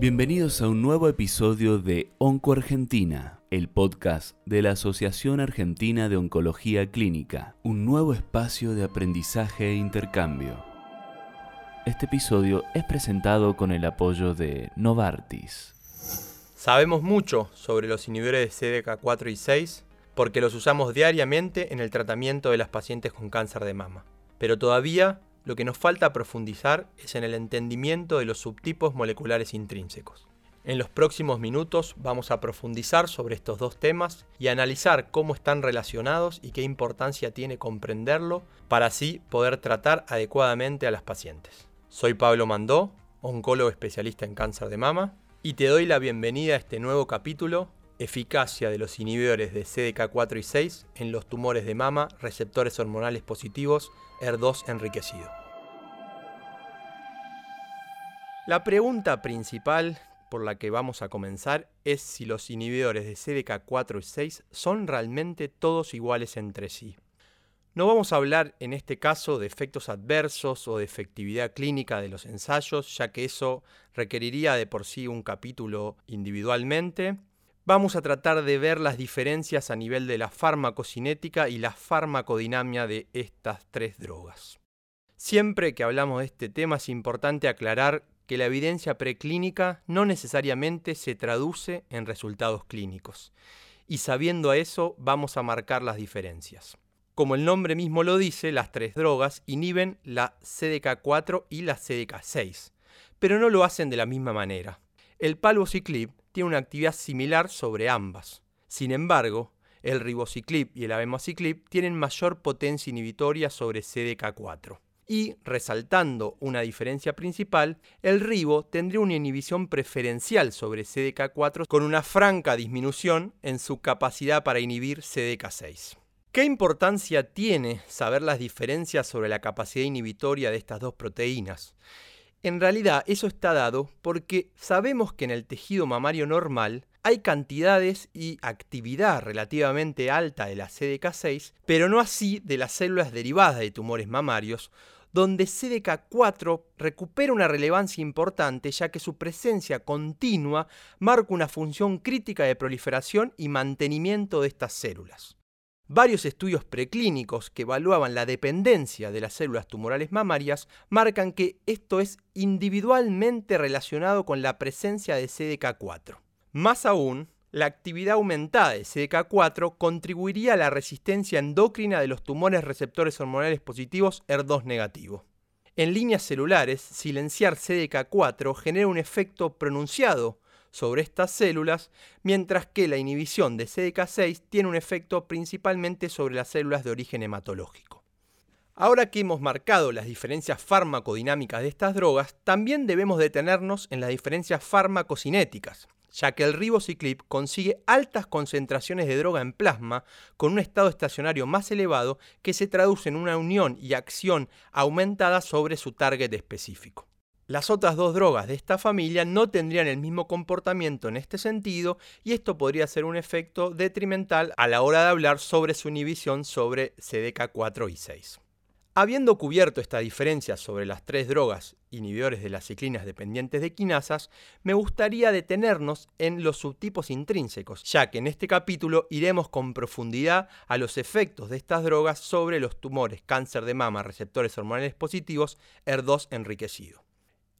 Bienvenidos a un nuevo episodio de Onco Argentina, el podcast de la Asociación Argentina de Oncología Clínica, un nuevo espacio de aprendizaje e intercambio. Este episodio es presentado con el apoyo de Novartis. Sabemos mucho sobre los inhibidores de CDK4 y 6 porque los usamos diariamente en el tratamiento de las pacientes con cáncer de mama. Pero todavía lo que nos falta profundizar es en el entendimiento de los subtipos moleculares intrínsecos. En los próximos minutos vamos a profundizar sobre estos dos temas y analizar cómo están relacionados y qué importancia tiene comprenderlo para así poder tratar adecuadamente a las pacientes. Soy Pablo Mandó, oncólogo especialista en cáncer de mama, y te doy la bienvenida a este nuevo capítulo, Eficacia de los inhibidores de CDK4 y 6 en los tumores de mama, receptores hormonales positivos, ER2 enriquecido. La pregunta principal por la que vamos a comenzar es si los inhibidores de CDK4 y 6 son realmente todos iguales entre sí. No vamos a hablar en este caso de efectos adversos o de efectividad clínica de los ensayos, ya que eso requeriría de por sí un capítulo individualmente. Vamos a tratar de ver las diferencias a nivel de la farmacocinética y la farmacodinamia de estas tres drogas. Siempre que hablamos de este tema es importante aclarar que la evidencia preclínica no necesariamente se traduce en resultados clínicos. Y sabiendo eso, vamos a marcar las diferencias. Como el nombre mismo lo dice, las tres drogas inhiben la CDK4 y la CDK6, pero no lo hacen de la misma manera. El palbociclib tiene una actividad similar sobre ambas. Sin embargo, el ribociclib y el abemaciclib tienen mayor potencia inhibitoria sobre CDK4 y, resaltando una diferencia principal, el ribo tendría una inhibición preferencial sobre CDK4 con una franca disminución en su capacidad para inhibir CDK6. ¿Qué importancia tiene saber las diferencias sobre la capacidad inhibitoria de estas dos proteínas? En realidad eso está dado porque sabemos que en el tejido mamario normal hay cantidades y actividad relativamente alta de la CDK6, pero no así de las células derivadas de tumores mamarios, donde CDK4 recupera una relevancia importante ya que su presencia continua marca una función crítica de proliferación y mantenimiento de estas células. Varios estudios preclínicos que evaluaban la dependencia de las células tumorales mamarias marcan que esto es individualmente relacionado con la presencia de CDK4. Más aún, la actividad aumentada de CDK4 contribuiría a la resistencia endocrina de los tumores receptores hormonales positivos ER2 negativo. En líneas celulares, silenciar CDK4 genera un efecto pronunciado sobre estas células, mientras que la inhibición de CDK6 tiene un efecto principalmente sobre las células de origen hematológico. Ahora que hemos marcado las diferencias farmacodinámicas de estas drogas, también debemos detenernos en las diferencias farmacocinéticas, ya que el ribociclib consigue altas concentraciones de droga en plasma con un estado estacionario más elevado que se traduce en una unión y acción aumentada sobre su target específico. Las otras dos drogas de esta familia no tendrían el mismo comportamiento en este sentido y esto podría ser un efecto detrimental a la hora de hablar sobre su inhibición sobre CDK4 y 6. Habiendo cubierto esta diferencia sobre las tres drogas inhibidores de las ciclinas dependientes de quinasas, me gustaría detenernos en los subtipos intrínsecos, ya que en este capítulo iremos con profundidad a los efectos de estas drogas sobre los tumores cáncer de mama receptores hormonales positivos ER2 enriquecido.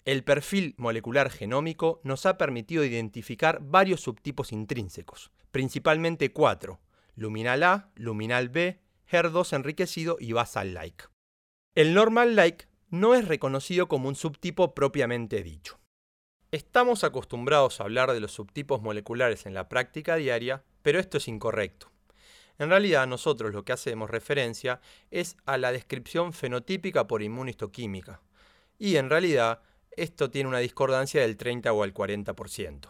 El perfil molecular genómico nos ha permitido identificar varios subtipos intrínsecos, principalmente cuatro, luminal A, luminal B, HER2 enriquecido y basal-like. El normal-like no es reconocido como un subtipo propiamente dicho. Estamos acostumbrados a hablar de los subtipos moleculares en la práctica diaria, pero esto es incorrecto. En realidad nosotros lo que hacemos referencia es a la descripción fenotípica por inmunistoquímica, y en realidad esto tiene una discordancia del 30 o al 40%.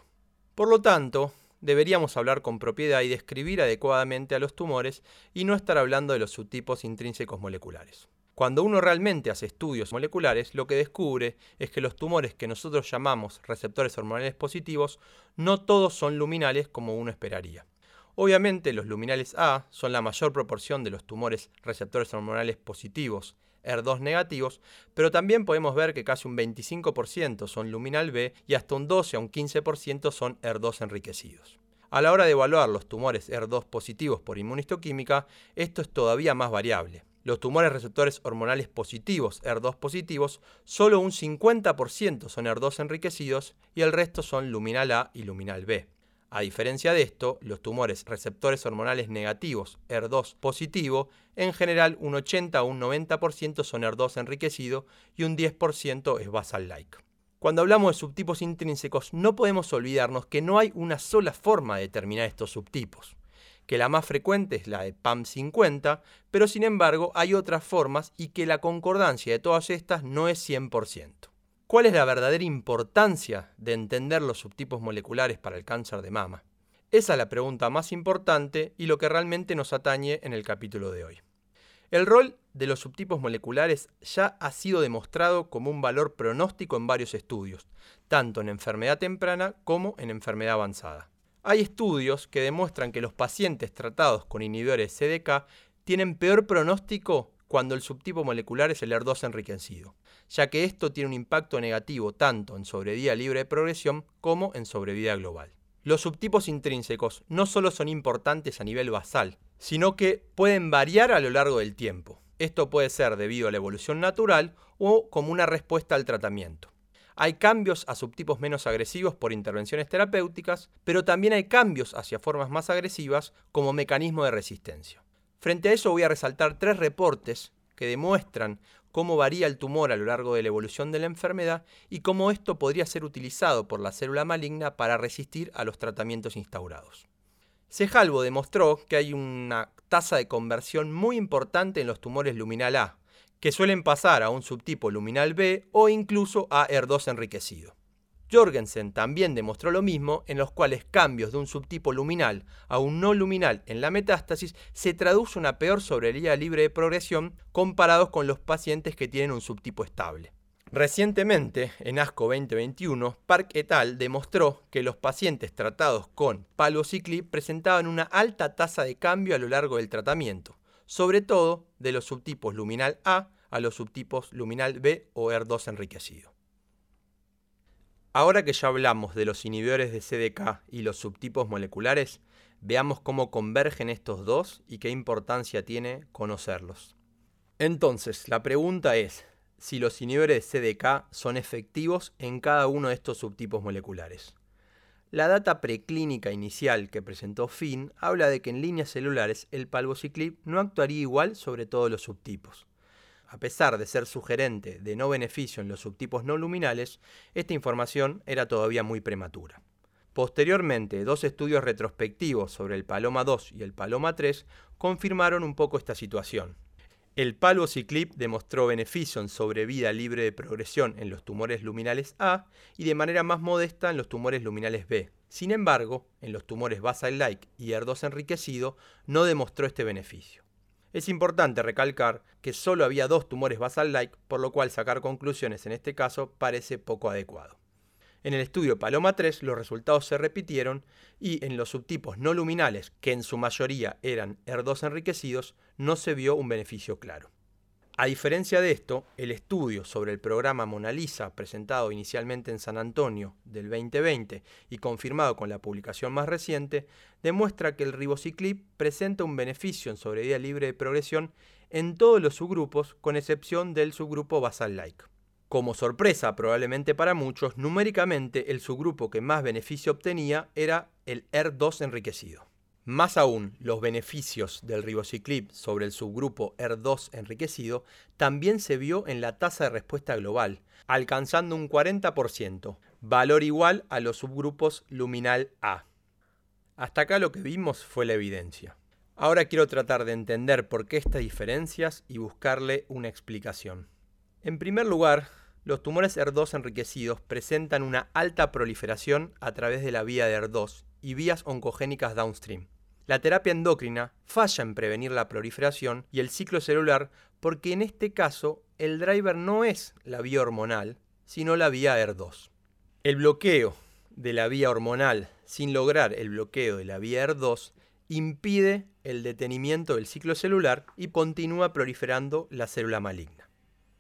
Por lo tanto, deberíamos hablar con propiedad y describir adecuadamente a los tumores y no estar hablando de los subtipos intrínsecos moleculares. Cuando uno realmente hace estudios moleculares, lo que descubre es que los tumores que nosotros llamamos receptores hormonales positivos no todos son luminales como uno esperaría. Obviamente los luminales A son la mayor proporción de los tumores receptores hormonales positivos ER2 negativos, pero también podemos ver que casi un 25% son luminal B y hasta un 12 a un 15% son ER2 enriquecidos. A la hora de evaluar los tumores ER2 positivos por inmunistoquímica, esto es todavía más variable. Los tumores receptores hormonales positivos, ER2 positivos, solo un 50% son ER2 enriquecidos y el resto son luminal A y luminal B. A diferencia de esto, los tumores receptores hormonales negativos, ER2 positivo, en general un 80 o un 90% son ER2 enriquecido y un 10% es basal-like. Cuando hablamos de subtipos intrínsecos, no podemos olvidarnos que no hay una sola forma de determinar estos subtipos, que la más frecuente es la de PAM50, pero sin embargo hay otras formas y que la concordancia de todas estas no es 100%. ¿Cuál es la verdadera importancia de entender los subtipos moleculares para el cáncer de mama? Esa es la pregunta más importante y lo que realmente nos atañe en el capítulo de hoy. El rol de los subtipos moleculares ya ha sido demostrado como un valor pronóstico en varios estudios, tanto en enfermedad temprana como en enfermedad avanzada. Hay estudios que demuestran que los pacientes tratados con inhibidores CDK tienen peor pronóstico cuando el subtipo molecular es el ER2 enriquecido, ya que esto tiene un impacto negativo tanto en sobrevida libre de progresión como en sobrevida global. Los subtipos intrínsecos no solo son importantes a nivel basal, sino que pueden variar a lo largo del tiempo. Esto puede ser debido a la evolución natural o como una respuesta al tratamiento. Hay cambios a subtipos menos agresivos por intervenciones terapéuticas, pero también hay cambios hacia formas más agresivas como mecanismo de resistencia. Frente a eso voy a resaltar tres reportes que demuestran cómo varía el tumor a lo largo de la evolución de la enfermedad y cómo esto podría ser utilizado por la célula maligna para resistir a los tratamientos instaurados. Sejalvo demostró que hay una tasa de conversión muy importante en los tumores luminal A, que suelen pasar a un subtipo luminal B o incluso a ER2 enriquecido. Jorgensen también demostró lo mismo, en los cuales cambios de un subtipo luminal a un no luminal en la metástasis se traduce una peor sobrevida libre de progresión comparados con los pacientes que tienen un subtipo estable. Recientemente, en ASCO 2021, Park et al. demostró que los pacientes tratados con palbociclib presentaban una alta tasa de cambio a lo largo del tratamiento, sobre todo de los subtipos luminal A a los subtipos luminal B o ER2 enriquecido. Ahora que ya hablamos de los inhibidores de CDK y los subtipos moleculares, veamos cómo convergen estos dos y qué importancia tiene conocerlos. Entonces, la pregunta es, si los inhibidores de CDK son efectivos en cada uno de estos subtipos moleculares. La data preclínica inicial que presentó Finn habla de que en líneas celulares el palbociclib no actuaría igual sobre todos los subtipos. A pesar de ser sugerente de no beneficio en los subtipos no luminales, esta información era todavía muy prematura. Posteriormente, dos estudios retrospectivos sobre el Paloma 2 y el Paloma 3 confirmaron un poco esta situación. El palbociclib demostró beneficio en sobrevida libre de progresión en los tumores luminales A y de manera más modesta en los tumores luminales B. Sin embargo, en los tumores basal-like y ER2 enriquecido no demostró este beneficio. Es importante recalcar que solo había dos tumores basal-like, por lo cual sacar conclusiones en este caso parece poco adecuado. En el estudio Paloma 3 los resultados se repitieron y en los subtipos no luminales, que en su mayoría eran ER2 enriquecidos, no se vio un beneficio claro. A diferencia de esto, el estudio sobre el programa Mona Lisa, presentado inicialmente en San Antonio del 2020 y confirmado con la publicación más reciente, demuestra que el ribociclib presenta un beneficio en sobrevida libre de progresión en todos los subgrupos, con excepción del subgrupo basal-like. Como sorpresa probablemente para muchos, numéricamente el subgrupo que más beneficio obtenía era el ER2 enriquecido. Más aún, los beneficios del ribociclib sobre el subgrupo ER2 enriquecido también se vio en la tasa de respuesta global, alcanzando un 40%, valor igual a los subgrupos luminal A. Hasta acá lo que vimos fue la evidencia. Ahora quiero tratar de entender por qué estas diferencias y buscarle una explicación. En primer lugar, los tumores ER2 enriquecidos presentan una alta proliferación a través de la vía de ER2 y vías oncogénicas downstream. La terapia endocrina falla en prevenir la proliferación y el ciclo celular porque en este caso el driver no es la vía hormonal, sino la vía ER2. El bloqueo de la vía hormonal sin lograr el bloqueo de la vía ER2 impide el detenimiento del ciclo celular y continúa proliferando la célula maligna.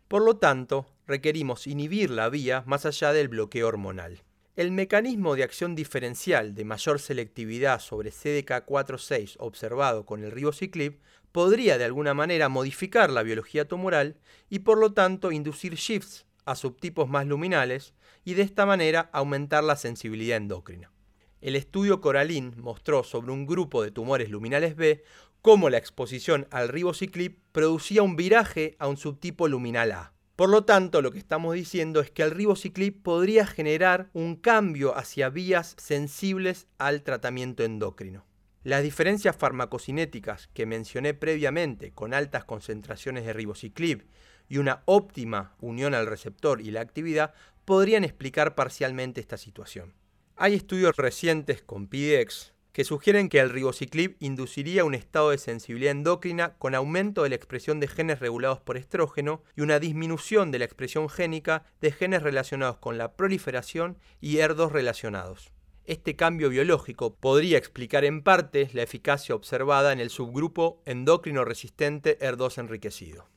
Por lo tanto, requerimos inhibir la vía más allá del bloqueo hormonal. El mecanismo de acción diferencial de mayor selectividad sobre CDK4-6 observado con el ribociclib podría de alguna manera modificar la biología tumoral y por lo tanto inducir shifts a subtipos más luminales y de esta manera aumentar la sensibilidad endocrina. El estudio Coralín mostró sobre un grupo de tumores luminales B cómo la exposición al ribociclib producía un viraje a un subtipo luminal A. Por lo tanto, lo que estamos diciendo es que el ribociclib podría generar un cambio hacia vías sensibles al tratamiento endocrino. Las diferencias farmacocinéticas que mencioné previamente con altas concentraciones de ribociclib y una óptima unión al receptor y la actividad podrían explicar parcialmente esta situación. Hay estudios recientes con PDX que sugieren que el ribociclib induciría un estado de sensibilidad endocrina con aumento de la expresión de genes regulados por estrógeno y una disminución de la expresión génica de genes relacionados con la proliferación y ER2 relacionados. Este cambio biológico podría explicar en parte la eficacia observada en el subgrupo endocrino resistente ER2 enriquecido.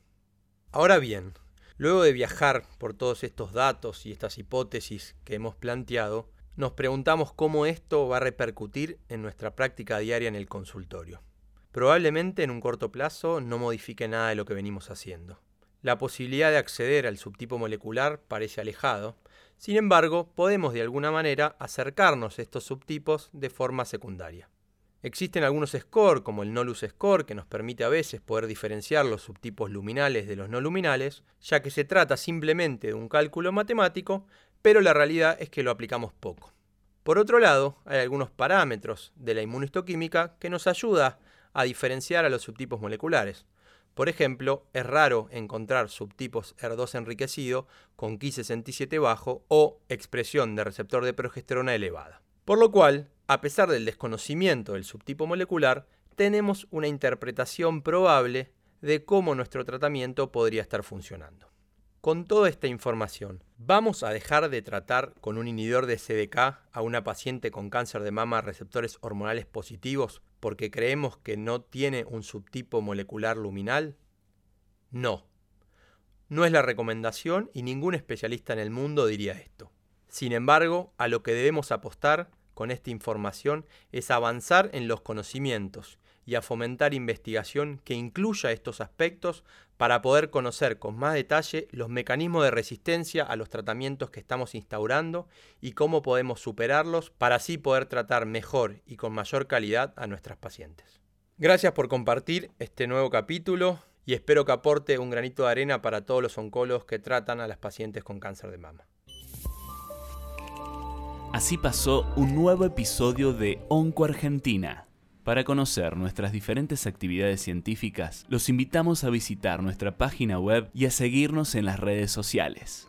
Ahora bien, luego de viajar por todos estos datos y estas hipótesis que hemos planteado, nos preguntamos cómo esto va a repercutir en nuestra práctica diaria en el consultorio. Probablemente en un corto plazo no modifique nada de lo que venimos haciendo. La posibilidad de acceder al subtipo molecular parece alejado, sin embargo, podemos de alguna manera acercarnos a estos subtipos de forma secundaria. Existen algunos scores, como el Nolus Score, que nos permite a veces poder diferenciar los subtipos luminales de los no luminales, ya que se trata simplemente de un cálculo matemático pero la realidad es que lo aplicamos poco. Por otro lado, hay algunos parámetros de la inmunohistoquímica que nos ayuda a diferenciar a los subtipos moleculares. Por ejemplo, es raro encontrar subtipos ER2 enriquecido con Ki67 bajo o expresión de receptor de progesterona elevada. Por lo cual, a pesar del desconocimiento del subtipo molecular, tenemos una interpretación probable de cómo nuestro tratamiento podría estar funcionando. Con toda esta información, ¿vamos a dejar de tratar con un inhibidor de CDK a una paciente con cáncer de mama receptores hormonales positivos porque creemos que no tiene un subtipo molecular luminal? No. No es la recomendación y ningún especialista en el mundo diría esto. Sin embargo, a lo que debemos apostar con esta información es avanzar en los conocimientos y a fomentar investigación que incluya estos aspectos para poder conocer con más detalle los mecanismos de resistencia a los tratamientos que estamos instaurando y cómo podemos superarlos para así poder tratar mejor y con mayor calidad a nuestras pacientes. Gracias por compartir este nuevo capítulo y espero que aporte un granito de arena para todos los oncólogos que tratan a las pacientes con cáncer de mama. Así pasó un nuevo episodio de Onco Argentina. Para conocer nuestras diferentes actividades científicas, los invitamos a visitar nuestra página web y a seguirnos en las redes sociales.